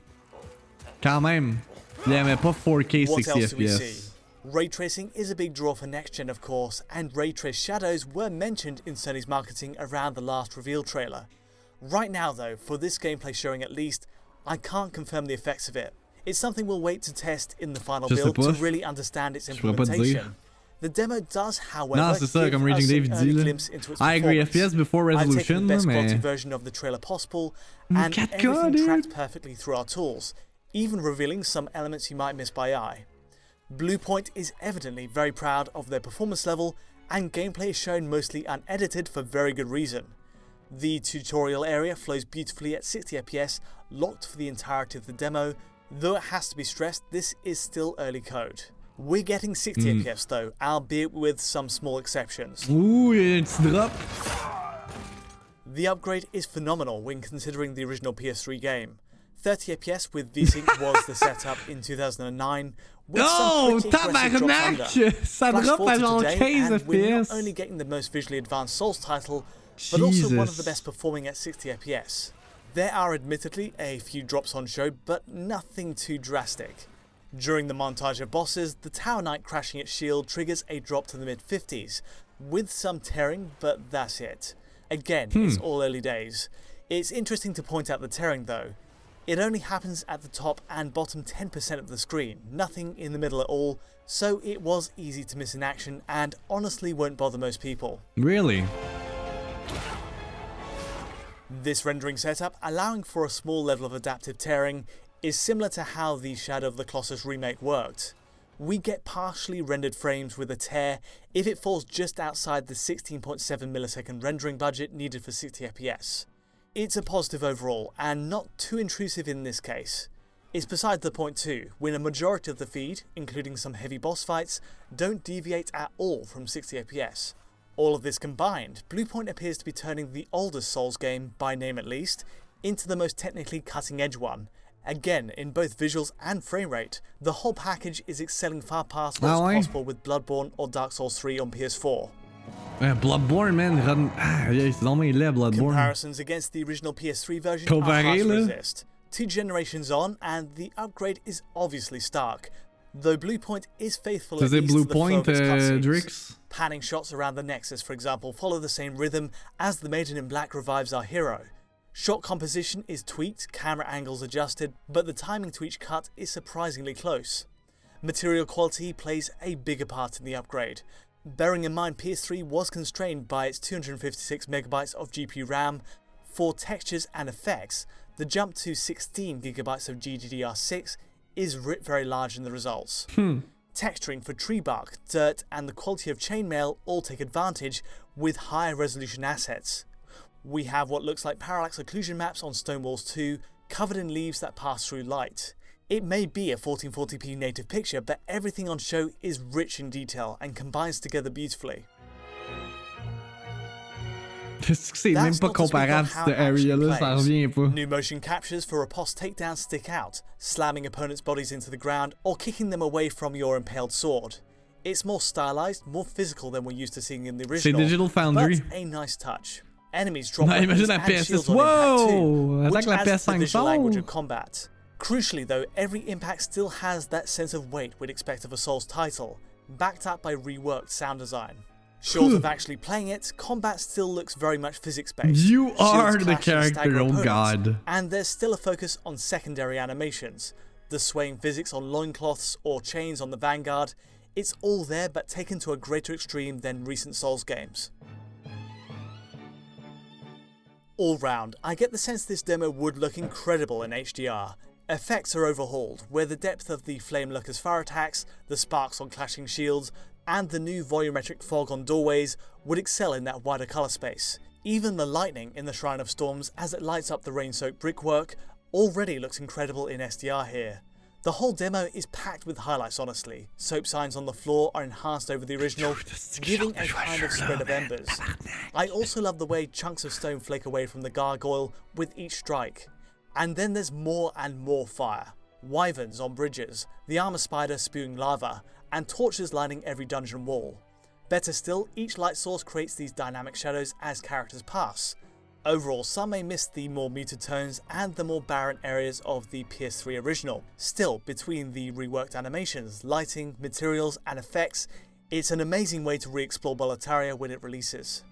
Quand même. Yeah, mais pas 4K What 60 else do we see? FPS. Ray tracing is a big draw for next gen, of course, and ray trace shadows were mentioned in Sony's marketing around the last reveal trailer. Right now, though, for this gameplay showing at least, I can't confirm the effects of it. It's something we'll wait to test in the final sais build to really understand its Je pourrais pas te dire. implementation. The demo does, however, Non, c'est ça, give comme us Raging an early glimpse into its I agree. FPS before I've taken resolution, the best quality version of the trailer possible, and 4K, everything tracked perfectly through our tools, even revealing some elements you might miss by eye. Bluepoint is evidently very proud of their performance level, and gameplay is shown mostly unedited for very good reason. The tutorial area flows beautifully at 60 FPS, locked for the entirety of the demo, though it has to be stressed this is still early code. We're getting 60 Hmm. FPS though, albeit with some small exceptions. Y a drop. The upgrade is phenomenal when considering the original PS3 game. 30 FPS with VSync was the setup in 2009, with Oh, some pretty impressive drops Ça drop à genre today, 15 and we're not only getting the most visually advanced Souls title, but also one of the best performing at 60 FPS. There are admittedly a few drops on show, but nothing too drastic. During the montage of bosses, the Tower Knight crashing its shield triggers a drop to the mid 50s, with some tearing, but that's it. Again, Hmm. it's all early days. It's interesting to point out the tearing though. It only happens at the top and bottom 10% of the screen, nothing in the middle at all, so it was easy to miss in action and honestly won't bother most people. Really? This rendering setup, allowing for a small level of adaptive tearing, is similar to how the Shadow of the Colossus remake worked. We get partially rendered frames with a tear if it falls just outside the 16.7 millisecond rendering budget needed for 60 FPS. It's a positive overall, and not too intrusive in this case. It's beside the point too, when a majority of the feed, including some heavy boss fights, don't deviate at all from 60 FPS. All of this combined, Bluepoint appears to be turning the oldest Souls game, by name at least, into the most technically cutting edge one. Again, in both visuals and frame rate, the whole package is excelling far past what's possible with Bloodborne or Dark Souls 3 on PS4. Euh, Bloodborne, man. run- Ah, yeah, c'est vraiment laid, Bloodborne. Comparisons against the original PS3 version Comparé, are hard to resist. Two generations on, and the upgrade is obviously stark. Though Bluepoint is faithful at least Blue to the Point, its uh. Drix? Panning shots around the Nexus, for example, follow the same rhythm as the Maiden in Black revives our hero. Shot composition is tweaked, camera angles adjusted, but the timing to each cut is surprisingly close. Material quality plays a bigger part in the upgrade. Bearing in mind PS3 was constrained by its 256 megabytes of GPU RAM, for textures and effects, the jump to 16 gigabytes of GDDR6 is writ very large in the results. Hmm. Texturing for tree bark, dirt, and the quality of chainmail all take advantage with higher resolution assets. We have what looks like parallax occlusion maps on stone walls too, covered in leaves that pass through light. It may be a 1440p native picture, but everything on show is rich in detail and combines together beautifully. C'est même That's pas not to speak comparable how cette it area-là, ça revient pas. New motion captures for riposte takedowns stick out, slamming opponents' bodies into the ground or kicking them away from your impaled sword. It's more stylized, more physical than we're used to seeing in the C'est original. Digital Foundry. But a nice touch. Enemies drop Non, imagine la and PS6. shields on impact too, Wow! Attaque la adds to the visual language of combat. Crucially though, every impact still has that sense of weight we'd expect of a Souls title, backed up by reworked sound design. Short of actually playing it, combat still looks very much physics based. You are the clash and stagger character, oh god. And there's still a focus on secondary animations. The swaying physics on loincloths or chains on the Vanguard. It's all there but taken to a greater extreme than recent Souls games. All round, I get the sense this demo would look incredible in HDR. Effects are overhauled, where the depth of the Flamelurker's fire attacks, the sparks on clashing shields, and the new volumetric fog on doorways would excel in that wider colour space. Even the lightning in the Shrine of Storms as it lights up the rain soaked brickwork already looks incredible in SDR here. The whole demo is packed with highlights, honestly. Soap signs on the floor are enhanced over the original, giving a kind of spread of embers. I also love the way chunks of stone flake away from the gargoyle with each strike. And then there's more and more fire. Wyverns on bridges, the armor spider spewing lava, and torches lining every dungeon wall. Better still, each light source creates these dynamic shadows as characters pass. Overall, some may miss the more muted tones and the more barren areas of the PS3 original. Still, between the reworked animations, lighting, materials, and effects, it's an amazing way to re explore Boletaria when it releases.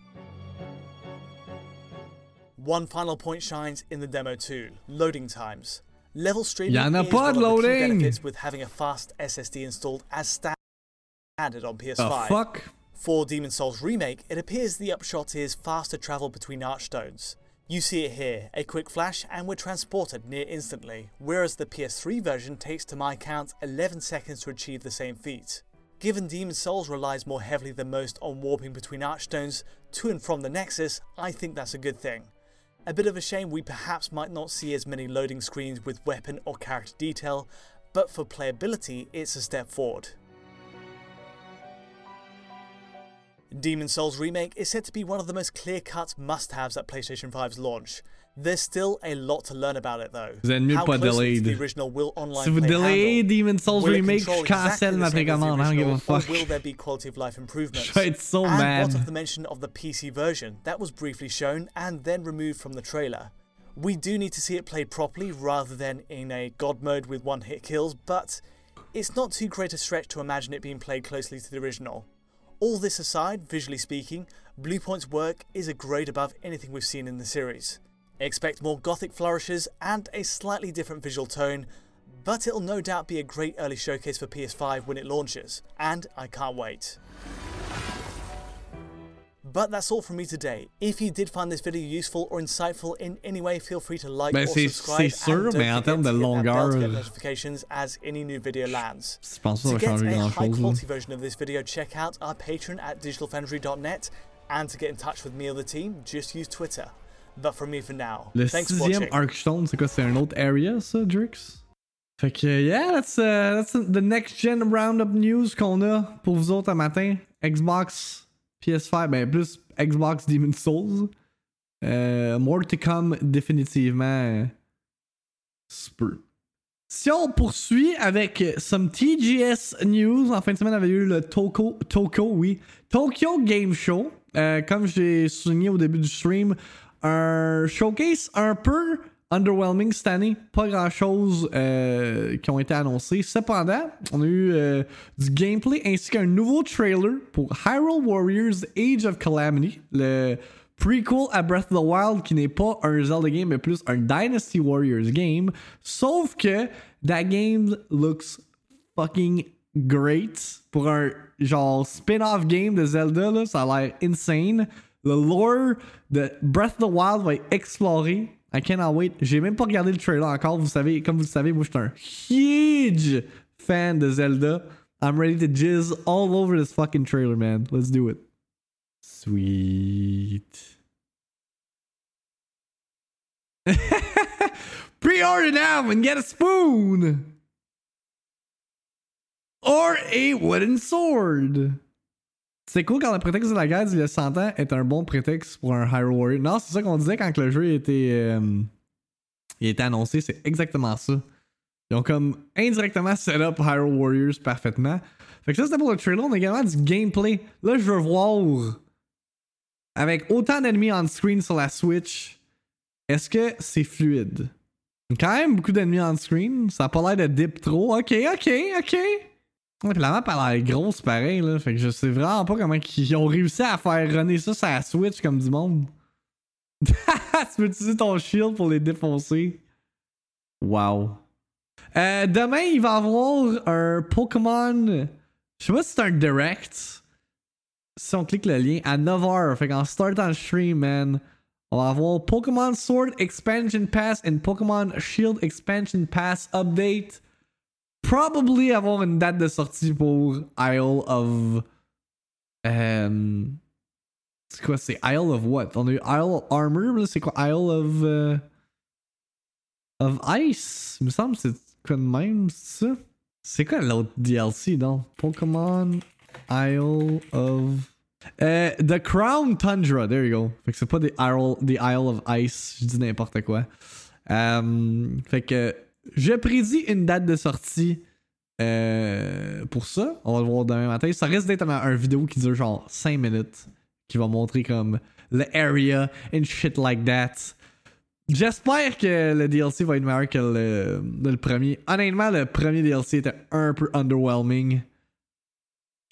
One final point shines in the demo too loading times. Level streaming Y'en a is one of the key loading. benefits with having a fast SSD installed as standard on PS5. The fuck? For Demon Souls Remake, it appears the upshot is faster travel between archstones. You see it here, a quick flash and we're transported near instantly, whereas the PS3 version takes to my count 11 seconds to achieve the same feat. Given Demon Souls relies more heavily than most on warping between archstones to and from the Nexus, I think that's a good thing. A bit of a shame we perhaps might not see as many loading screens with weapon or character detail, but for playability, it's a step forward. Demon Souls Remake is said to be one of the most clear cut must haves at PlayStation 5's launch. There's still a lot to learn about it though. Vous êtes mieux How to delayed. the original will online Si vous play delayez handle? Demon Souls Will it Remake, je control exactly the ma same as the précommande. I don't give a original, fuck. Or will there be quality of life improvements? Je vais être so and mad. what of the mention of the PC version that was briefly shown and then removed from the trailer? We do need to see it played properly rather than in a god mode with one hit kills, but it's not too great a stretch to imagine it being played closely to the original. All this aside, visually speaking, Bluepoint's work is a grade above anything we've seen in the series. Expect more gothic flourishes and a slightly different visual tone, but it'll no doubt be a great early showcase for PS5 when it launches, and I can't wait. But that's all from me today. If you did find this video useful or insightful in any way, feel free to like Ben, or subscribe. c'est sûr, and don't mais en forget de to hit that bell to get notifications as any new video lands. Je pense pas To que ça va get a high quality version of this video, check out our Patreon at digitalfoundry.net, and to get in touch with me or the team, just use Twitter. But from me for now, Le thanks sixième. Archstone, c'est quoi? C'est un autre area, ça, Drix? Fait que, yeah, that's, uh, that's the next gen roundup news qu'on a pour vous autres à matin. Xbox, PS5, ben plus Xbox Demon Souls. Euh, more to come, définitivement. Super. Si on poursuit avec some TGS news, en fin de semaine avait eu le Toko, Toko, oui, Tokyo Game Show. Euh, comme j'ai souligné au début du stream, un showcase un peu underwhelming cette année. Pas grand chose qui ont été annoncés. Cependant, on a eu euh, du gameplay ainsi qu'un nouveau trailer pour Hyrule Warriors Age of Calamity, le prequel à Breath of the Wild qui n'est pas un Zelda game mais plus un Dynasty Warriors game. Sauf que that game looks fucking great pour un genre spin-off game de Zelda là, ça a l'air insane. Le lore de Breath of the Wild va être exploré. I cannot wait. J'ai même pas regardé le trailer encore. Vous savez, comme vous le savez, moi je suis un huge fan de Zelda. I'm ready to jizz all over this fucking trailer, man. Let's do it. Sweet. Pre-order now and get a spoon. Or a wooden sword. C'est cool quand le prétexte de la guerre d'il y a 100 ans est un bon prétexte pour un Hyrule Warrior. Non, c'est ça qu'on disait quand le jeu était, euh, il était annoncé, c'est exactement ça. Ils ont comme indirectement set up Hyrule Warriors parfaitement. Fait que ça c'était pour le trailer, on a également du gameplay. Là, je veux voir avec autant d'ennemis on screen sur la Switch, est-ce que c'est fluide? Quand même beaucoup d'ennemis on screen, ça a pas l'air de dip trop. Ok, ok, ok. Ouais, pis la map a l'air grosse pareil, là. Fait que je sais vraiment pas comment ils ont réussi à faire runner ça sur la Switch comme du monde. tu peux utiliser ton shield pour les défoncer? Wow. Euh, demain, il va y avoir un Pokémon. Je sais pas si c'est un direct. Si on clique le lien à 9h, fait qu'en startant le stream, man, on va avoir Pokémon Sword Expansion Pass and Pokémon Shield Expansion Pass Update probably avoir une date de sortie pour Isle of. Euh, c'est quoi C'est Isle of what? On a eu Isle of Armor, c'est quoi? Isle of. euh, of Ice? Il me semble c'est quoi de même, ça? C'est quoi l'autre DLC, non Pokémon Isle of. Euh, The Crown Tundra, there you go. Fait que c'est pas des Isle, des Isle of Ice, je dis n'importe quoi. Fait que je prédis une date de sortie euh, pour ça. On va le voir demain matin. Ça risque d'être un, vidéo qui dure genre 5 minutes. Qui va montrer comme le area and shit like that. J'espère que le DLC va être meilleur que le, le premier. Honnêtement, le premier DLC était un peu underwhelming.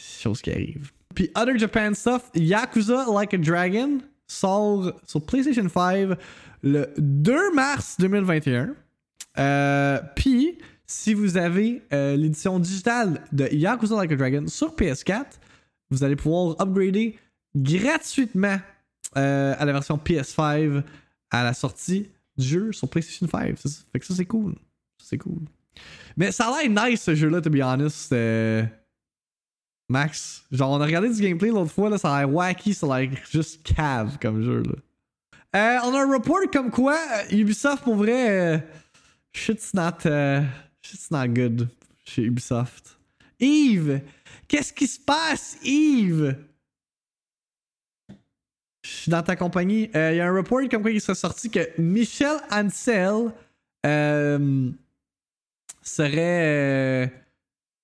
Chose qui arrive. Puis, Other Japan stuff, Yakuza Like a Dragon sort sur PlayStation 5 le 2 mars 2021. Euh, Puis, si vous avez euh, l'édition digitale de Yakuza Like a Dragon sur PS4, vous allez pouvoir upgrader gratuitement euh, à la version PS5 à la sortie du jeu sur PlayStation 5. Ça, fait que ça, c'est cool. C'est cool. Mais ça a l'air nice ce jeu-là, to be honest. Max, genre on a regardé du gameplay l'autre fois, là, ça a l'air wacky, ça a l'air juste cave comme jeu. Là. On a un report comme quoi Ubisoft pour vrai, shit's not, euh, shit's not good chez Ubisoft. Yves, qu'est-ce qui se passe, Yves? Je suis dans ta compagnie. Il y a un report comme quoi il serait sorti que Michel Ansel euh, serait. euh,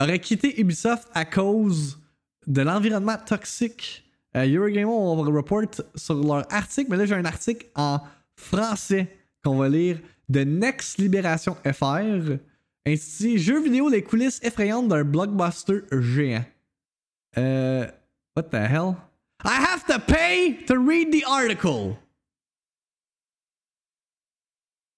aurait quitté Ubisoft à cause de l'environnement toxique. Euh, Eurogamer on report sur leur article, mais là j'ai un article en français qu'on va lire de Next Libération FR, intitulé Jeux vidéo les coulisses effrayantes d'un blockbuster géant. Euh, what the hell? I have to pay to read the article.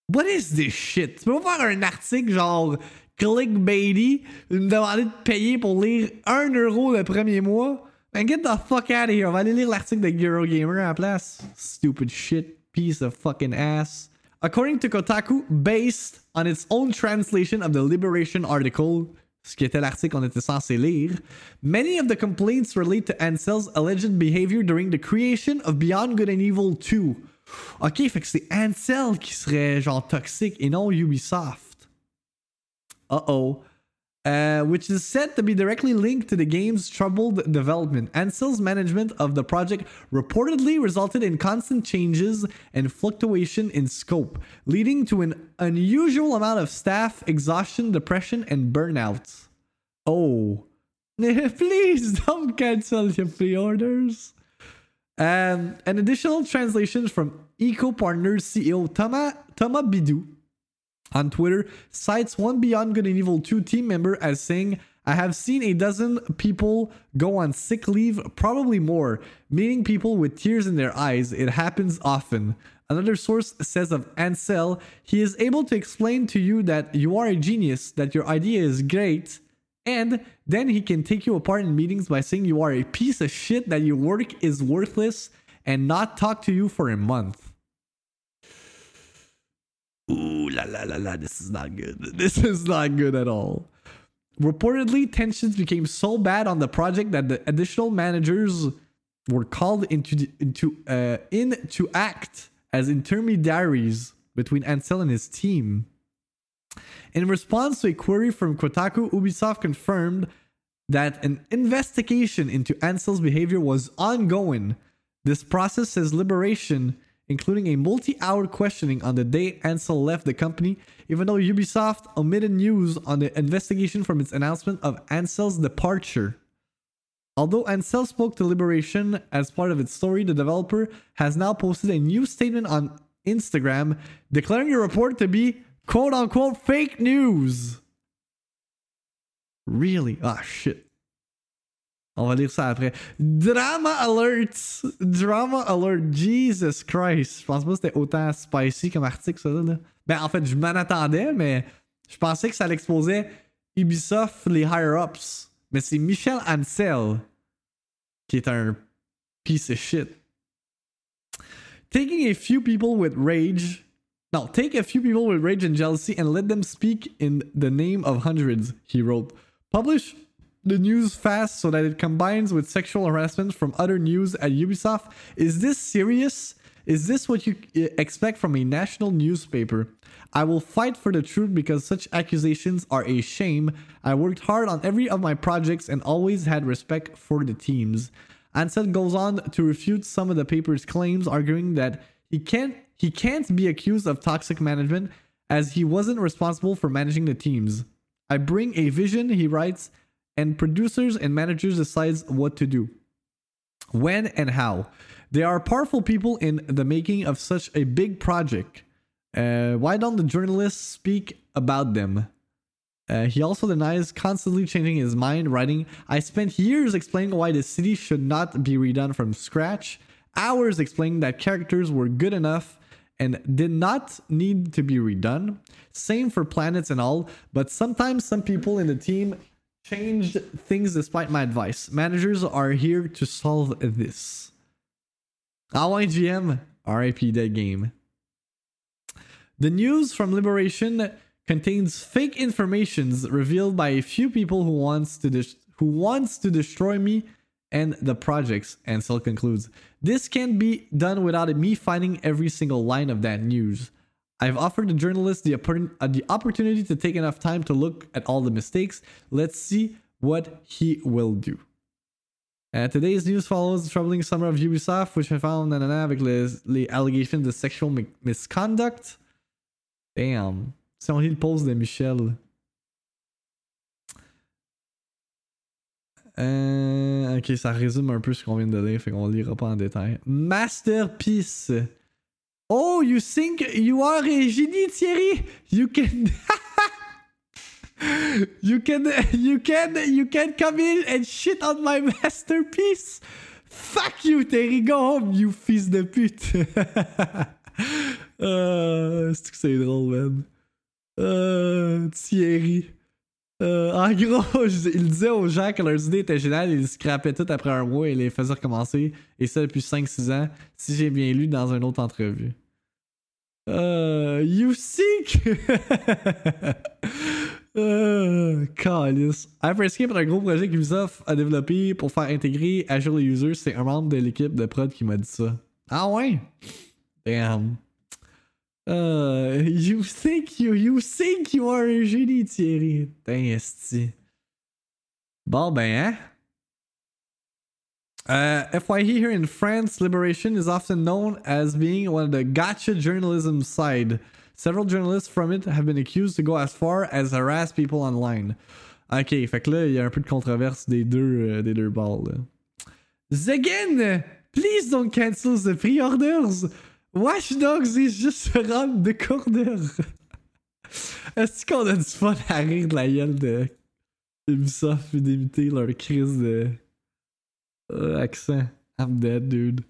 What is this shit? Tu peux pas faire un article genre clickbaity, me demander de payer pour lire 1 euro le premier mois? Man, get the fuck out of here. On va aller lire l'article de Eurogamer à la place. Stupid shit. Piece of fucking ass. According to Kotaku, based on its own translation of the Liberation article, ce qui était l'article qu'on était censé lire, many of the complaints relate to Ancel's alleged behavior during the creation of Beyond Good and Evil 2. Ok, fait que c'est Ancel qui serait genre toxique et non Ubisoft. Uh-oh. Uh, which is said to be directly linked to the game's troubled development. Ancel's management of the project reportedly resulted in constant changes and fluctuation in scope, leading to an unusual amount of staff exhaustion, depression, and burnout. Oh. Please don't cancel your pre orders. Um, an additional translation from ICO Partners CEO Thomas, Thomas Bidaux on Twitter cites one Beyond Good and Evil 2 team member as saying, I have seen a dozen people go on sick leave, probably more, meeting people with tears in their eyes. It happens often. Another source says of Ancel, he is able to explain to you that you are a genius, that your idea is great, and then he can take you apart in meetings by saying you are a piece of shit, that your work is worthless, and not talk to you for a month. Ooh la la la la, this is not good. This is not good at all. Reportedly, tensions became so bad on the project that the additional managers were called into into uh, in to act as intermediaries between Ancel and his team. In response to a query from Kotaku, Ubisoft confirmed that an investigation into Ancel's behavior was ongoing. This process says Liberation including a multi hour questioning on the day Ancel left the company, even though Ubisoft omitted news on the investigation from its announcement of Ancel's departure. Although Ancel spoke to Liberation as part of its story, the developer has now posted a new statement on Instagram declaring the report to be quote unquote fake news. Really? Ah, shit. On va lire ça après. Drama Alert! Drama Alert! Jesus Christ! Je pense pas que c'était autant spicy comme article, ça. Là. Ben, en fait, je m'en attendais, mais je pensais que ça l'exposait Ubisoft, les higher-ups. Mais c'est Michel Ansel qui est un piece of shit. Taking a few people with rage. No, take a few people with rage and jealousy and let them speak in the name of hundreds, he wrote. Publish the news fast so that it combines with sexual harassment from other news at Ubisoft? Is this serious? Is this what you uh, expect from a national newspaper? I will fight for the truth because such accusations are a shame. I worked hard on every of my projects and always had respect for the teams. Ancel goes on to refute some of the paper's claims, arguing that he can't he can't be accused of toxic management as he wasn't responsible for managing the teams. I bring a vision, he writes, and producers and managers decides what to do when and how. They are powerful people in the making of such a big project. Uh, why don't the journalists speak about them? Uh, he also denies constantly changing his mind writing i spent years explaining why the city should not be redone from scratch. Hours explaining that characters were good enough and did not need to be redone. Same for planets and all but sometimes some people in the team changed things despite my advice. Managers are here to solve this. GM, RIP dead game. The news from Liberation contains fake informations revealed by a few people who wants to who wants to destroy me and the projects. Ancel concludes, this can't be done without me finding every single line of that news. I've offered the journalist the, uh, the opportunity to take enough time to look at all the mistakes. Let's see what he will do. Uh, today's news follows the troubling summer of Ubisoft, which I found nanana, avec allegations de sexual misconduct. Damn. Si on lit le post de Michel. Euh, ok, ça résume un peu ce qu'on vient de lire, fait qu'on lira pas en détail. Masterpiece. Oh, you think you are a genie, Thierry? You can. you can you can you can come in and shit on my masterpiece. Fuck you, Terry. Go home, you fils de pute. Euh, c'est que c'est drôle, man? Euh, Thierry. Euh, en gros, il disait aux gens que leurs idées étaient géniales, ils scrapaient tout après un mois et les faisaient recommencer. Et ça depuis 5-6 ans, si j'ai bien lu dans une autre entrevue. Euh, you seek! euh, calice. Hyperscape est un gros projet qu'Ubisoft a développé pour faire intégrer Azure les users. C'est un membre de l'équipe de prod qui m'a dit ça. Ah ouais? Damn. Uh, you think you you think you are a génie, Thierry. Dang, esti. Bon, ben, hein? Uh, FYE here in France, Liberation is often known as being one of the gotcha journalism side. Several journalists from it have been accused to go as far as harass people online. Ok, fait que là, il y a un peu de controverse des deux, euh, des deux là. Zegen, please don't cancel the pre-orders. Watch Dogs is just around the corner. Est-ce qu'on a du fun à rire de la gueule de Ubisoft et d'imiter leur crise de euh, accent? I'm dead, dude.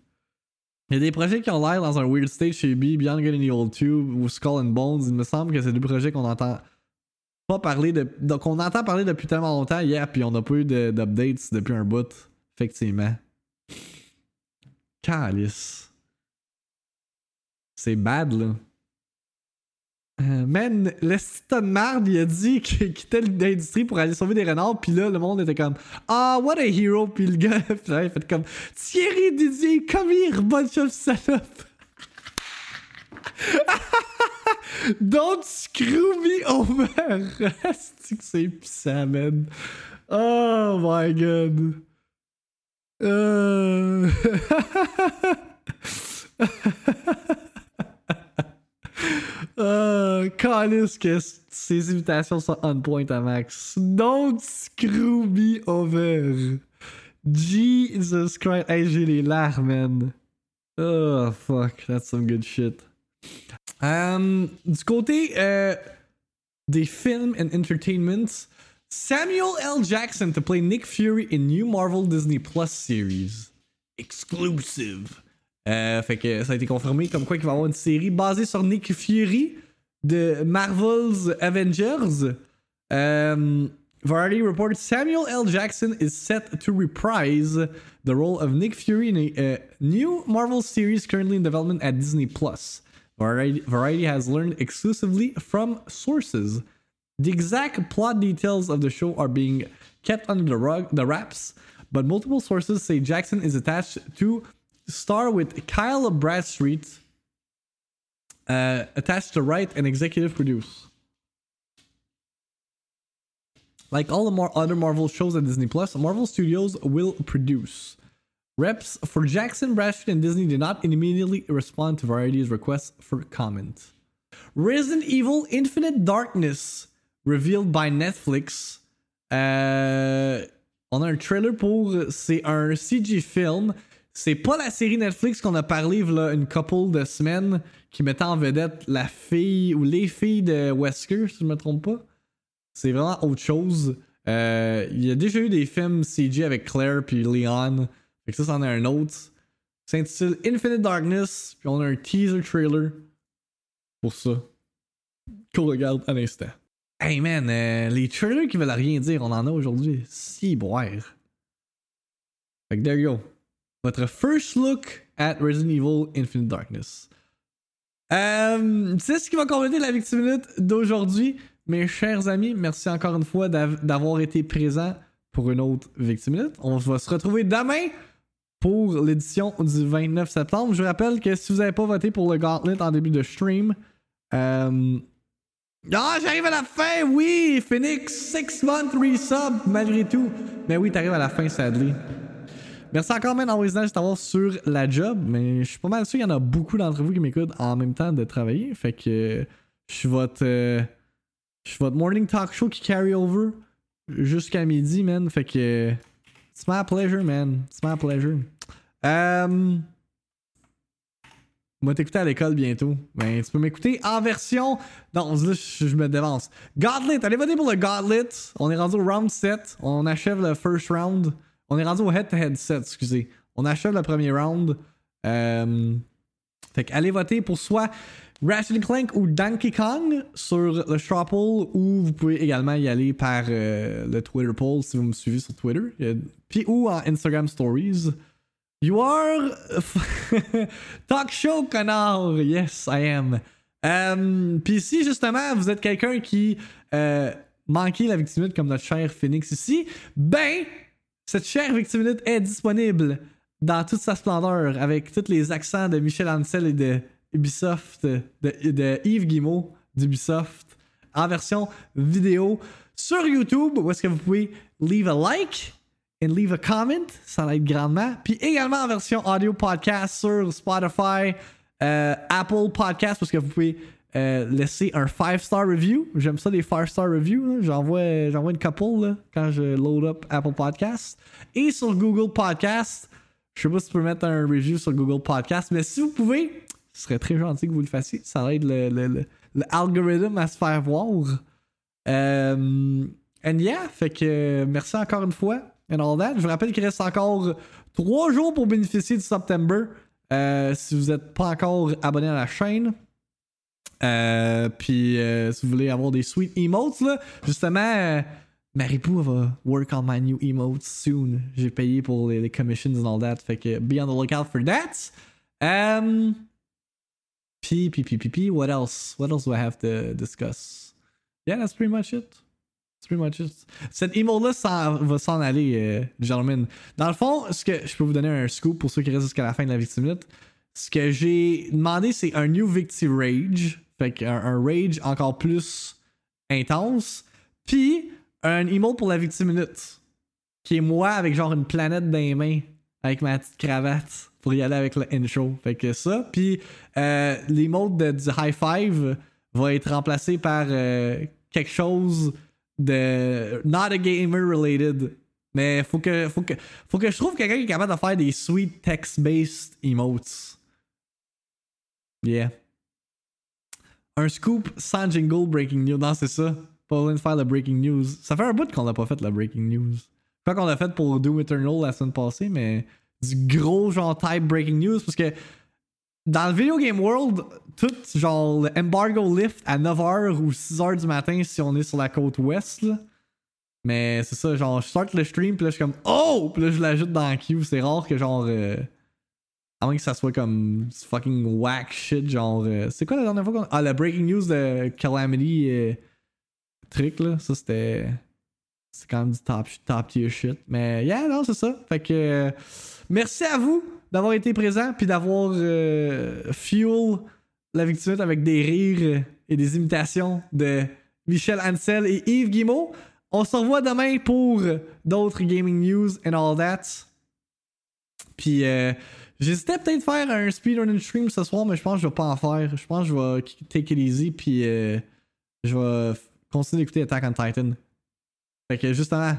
Il y a des projets qui ont l'air dans un weird state chez Ubi, Beyond Good and Evil 2 ou Skull and Bones. Il me semble que c'est deux projets qu'on entend pas parler de. donc on entend parler depuis tellement longtemps hier, puis on n'a pas eu d'updates depuis un bout. Effectivement. Calice. C'est bad, là. Euh, man, le de marde, il a dit qu'il quittait l'industrie pour aller sauver des renards, puis là, le monde était comme Ah, what a hero, puis le gars, puis là, il fait comme Thierry Didier, come here, bunch of salope. Don't screw me over. c'est man? Oh my god. Euh... Ah, euh, Calice que ces imitations sont on point à max. Don't screw me over. Jesus Christ. Hey, j'ai les larmes, man. Oh, fuck. That's some good shit. Um, du côté euh, des films and entertainment, Samuel L. Jackson to play Nick Fury in new Marvel Disney Plus series. Exclusive. Euh, fait que ça a été confirmé comme quoi qu'il va avoir une série basée sur Nick Fury de Marvel's Avengers. Um, Variety reported Samuel L. Jackson is set to reprise the role of Nick Fury in a uh, new Marvel series currently in development at Disney Plus. Variety, Variety has learned exclusively from sources. The exact plot details of the show are being kept under the rug, the wraps, but multiple sources say Jackson is attached to star with Kyle Bradstreet, uh, attached to write and executive produce. Like all the more other Marvel shows at Disney Plus, Marvel Studios will produce. Reps for Jackson, Bradstreet, and Disney did not immediately respond to Variety's request for comment. Resident Evil Infinite Darkness, revealed by Netflix. Euh, on a un trailer pour. C'est un CG film. C'est pas la série Netflix qu'on a parlé une couple de semaines qui mettait en vedette la fille ou les filles de Wesker, si je me trompe pas. C'est vraiment autre chose. Euh, Il y a déjà eu des films CG avec Claire puis Leon. Fait que ça, c'en est un autre. C'est intitulé Infinite Darkness. Puis on a un teaser trailer pour ça. Qu'on regarde à l'instant. Hey man, euh, les trailers qui veulent rien dire, on en a aujourd'hui. Si boire. Fait que there you go. Votre first look at Resident Evil Infinite Darkness. Euh, c'est ce qui va compléter la Victime Minute d'aujourd'hui. Mes chers amis, merci encore une fois d'av- d'avoir été présents pour une autre Victime Minute. On va se retrouver demain pour l'édition du 29 septembre. Je vous rappelle que si vous n'avez pas voté pour le Gauntlet en début de stream, euh... Ah, j'arrive à la fin, oui! Phoenix, 6 month resub, malgré tout. Mais oui, t'arrives à la fin, sadly. Merci encore, man, résident, juste d'avoir sur la job. Mais je suis pas mal sûr qu'il y en a beaucoup d'entre vous qui m'écoutent en même temps de travailler. Fait que je suis votre, euh, je votre morning talk show qui carry over jusqu'à midi, man. Fait que it's my pleasure, man. It's my pleasure. Euh, on t'écouter à l'école bientôt. Ben, tu peux m'écouter en version. Non, là, je, me dévance. Gauntlet, allez voter pour le Gauntlet. On est rendu au round 7. On achève le first round. On est rendu au head-to-head excusez. On achève le premier round. Euh, Fait que allez voter pour soit Ratchet Clank ou Donkey Kong sur le straw poll ou vous pouvez également y aller par euh, le Twitter poll si vous me suivez sur Twitter. Euh, Puis ou en Instagram Stories. You are talk show connard. Yes, I am. Euh, Puis si justement vous êtes quelqu'un qui manquait la victimite comme notre cher Phoenix ici, ben cette chère victimite est disponible dans toute sa splendeur avec tous les accents de Michel Ancel et de Ubisoft, de, Yves Guillemot d'Ubisoft en version vidéo sur YouTube où est-ce que vous pouvez leave a like and leave a comment, ça aide grandement. Puis également en version audio podcast sur Spotify, euh, Apple Podcast parce que vous pouvez euh, laisser un 5-star review. J'aime ça, les 5-star reviews. J'envoie, une couple quand je load up Apple Podcast. Et sur Google Podcast, je sais pas si tu peux mettre un review sur Google Podcast, mais si vous pouvez, ce serait très gentil que vous le fassiez. Ça aide le, le, le, le à se faire voir. Euh, and yeah, fait que merci encore une fois. And all that. Je vous rappelle qu'il reste encore 3 jours pour bénéficier du September. Euh, si vous n'êtes pas encore abonné à la chaîne. Euh, puis euh, si vous voulez avoir des sweet emotes, là, justement, euh, Maripou va work on my new emotes soon. J'ai payé pour les, commissions and all that. Fait que be on the lookout for that. Um, P, P, P, P, P. What else? What else do I have to discuss? Yeah, that's pretty much it. That's pretty much it. Cette emote-là va s'en aller, euh, gentlemen. Dans le fond, ce que je peux vous donner un scoop pour ceux qui restent jusqu'à la fin de la victime Ce que j'ai demandé, c'est un new Victi Rage. Fait qu'un un rage encore plus intense. Puis un emote pour la victime minute. Qui est moi avec genre une planète dans les mains. Avec ma petite cravate. Pour y aller avec le intro. Fait que ça. Puis euh, l'emote du high five va être remplacé par euh, quelque chose de not a gamer related. Mais faut que, faut que, faut que je trouve quelqu'un qui est capable de faire des sweet text-based emotes. Yeah. Un scoop sans jingle breaking news. Non, c'est ça. Pas besoin de faire le breaking news. Ça fait un bout qu'on l'a pas fait le breaking news. Je qu'on l'a fait pour Doom Eternal la semaine passée, mais du gros genre type breaking news parce que dans le video game world, tout genre le embargo lift à 9h ou 6h du matin si on est sur la côte ouest. Mais c'est ça, genre je start le stream puis là je suis comme Oh! Puis là je l'ajoute dans la queue. C'est rare que genre. Euh, moins que ça soit comme fucking whack shit, genre. Euh, c'est quoi la dernière fois qu'on. Ah, la breaking news de Calamity euh, truc là. Ça c'était. C'est quand même du top, top tier shit. Mais yeah, non, c'est ça. Fait que. Euh, merci à vous d'avoir été présent puis d'avoir euh, fuel la victime avec des rires et des imitations de Michel Ansel et Yves Guimau. On se revoit demain pour d'autres gaming news and all that. Puis j'hésitais peut-être faire un speedrunning stream ce soir, mais je pense que je vais pas en faire. Je pense que je vais take it easy puis euh, je vais continuer d'écouter Attack on Titan. Fait que justement,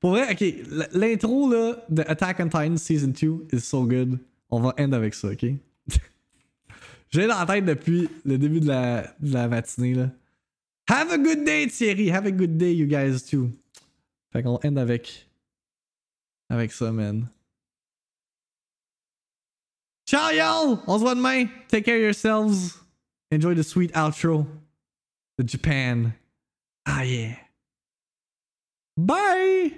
pour vrai, ok, l'intro là de Attack on Titan Season 2 is so good. On va end avec ça, ok? J'ai dans la tête depuis le début de la, de la matinée là. Have a good day, Thierry. Have a good day, you guys too. Fait qu'on end avec. Avec ça, man. Ciao, y'all! On se voit demain. Take care of yourselves. Enjoy the sweet outro. The Japan. Ah, yeah. Bye!